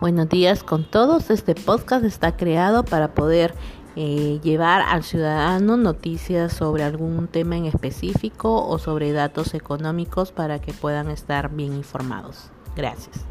Buenos días con todos. Este podcast está creado para poder eh, llevar al ciudadano noticias sobre algún tema en específico o sobre datos económicos para que puedan estar bien informados. Gracias.